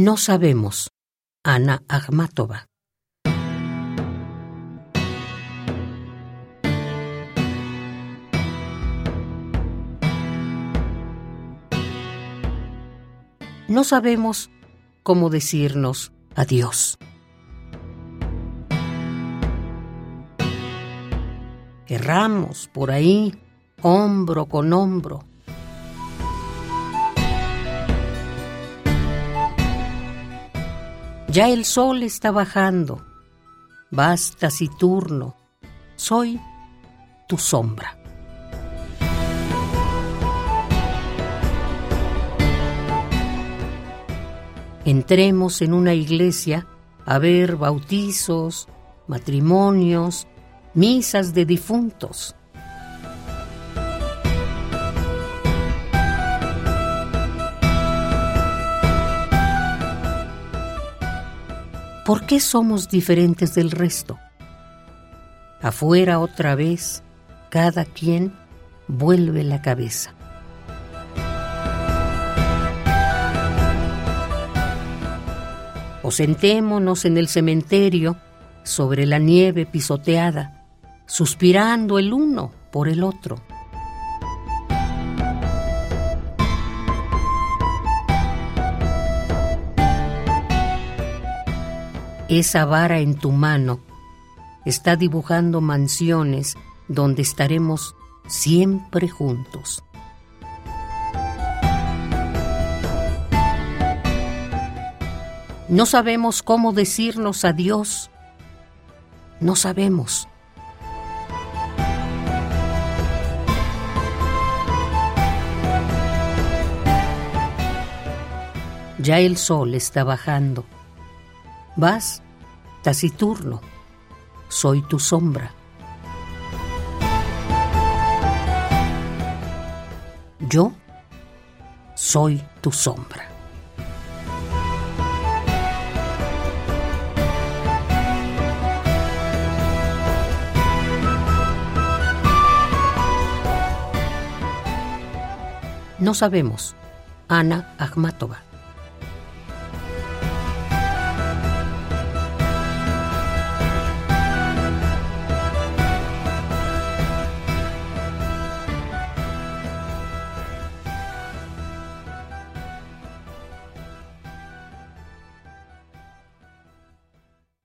No sabemos. Ana Akhmatova. No sabemos cómo decirnos adiós. Erramos por ahí, hombro con hombro. Ya el sol está bajando. Vas taciturno. Soy tu sombra. Entremos en una iglesia a ver bautizos, matrimonios, misas de difuntos. ¿Por qué somos diferentes del resto? Afuera otra vez, cada quien vuelve la cabeza. O sentémonos en el cementerio sobre la nieve pisoteada, suspirando el uno por el otro. Esa vara en tu mano está dibujando mansiones donde estaremos siempre juntos. No sabemos cómo decirnos adiós. No sabemos. Ya el sol está bajando. Vas taciturno. Soy tu sombra. Yo soy tu sombra. No sabemos. Ana Akhmatova.